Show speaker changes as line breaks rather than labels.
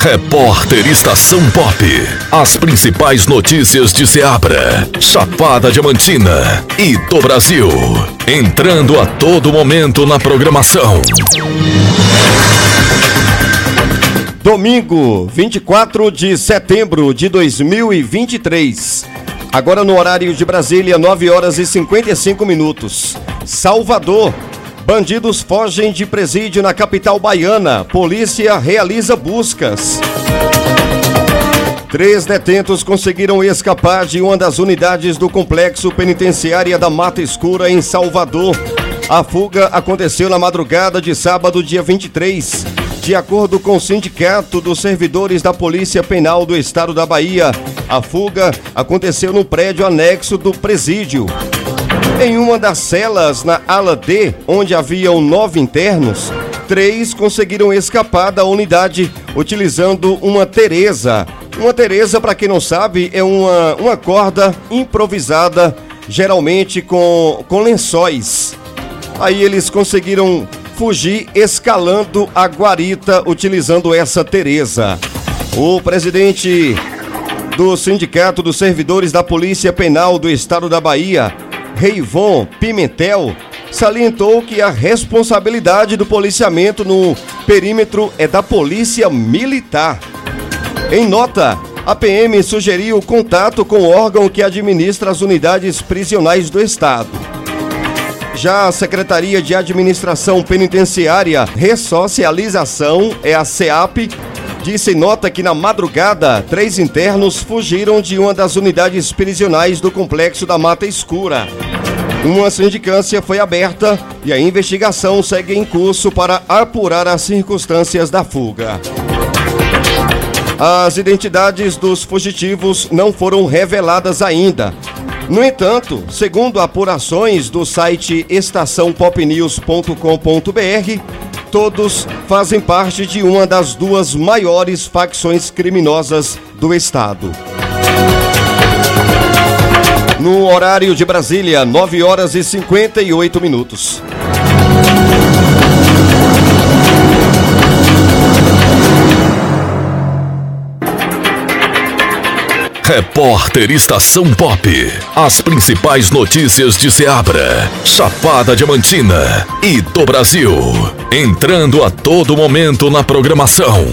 Repórter Estação Pop. As principais notícias de Seabra, Chapada Diamantina e do Brasil. Entrando a todo momento na programação.
Domingo, 24 de setembro de 2023. Agora no horário de Brasília, 9 horas e 55 minutos. Salvador. Bandidos fogem de presídio na capital baiana. Polícia realiza buscas. Três detentos conseguiram escapar de uma das unidades do complexo penitenciária da Mata Escura, em Salvador. A fuga aconteceu na madrugada de sábado, dia 23. De acordo com o Sindicato dos Servidores da Polícia Penal do Estado da Bahia, a fuga aconteceu no prédio anexo do presídio. Em uma das celas na ala D, onde haviam nove internos, três conseguiram escapar da unidade utilizando uma Teresa. Uma Teresa, para quem não sabe, é uma, uma corda improvisada, geralmente com, com lençóis. Aí eles conseguiram fugir escalando a guarita utilizando essa Teresa. O presidente do Sindicato dos Servidores da Polícia Penal do Estado da Bahia, Reivon Pimentel salientou que a responsabilidade do policiamento no perímetro é da Polícia Militar. Em nota, a PM sugeriu contato com o órgão que administra as unidades prisionais do Estado. Já a Secretaria de Administração Penitenciária Ressocialização, é a CEAP, disse em nota que na madrugada, três internos fugiram de uma das unidades prisionais do complexo da Mata Escura. Uma sindicância foi aberta e a investigação segue em curso para apurar as circunstâncias da fuga. As identidades dos fugitivos não foram reveladas ainda. No entanto, segundo apurações do site estaçãopopnews.com.br, todos fazem parte de uma das duas maiores facções criminosas do estado. No horário de Brasília, 9 horas e 58 minutos.
Repórter Estação Pop. As principais notícias de Seabra, Chapada Diamantina e do Brasil. Entrando a todo momento na programação.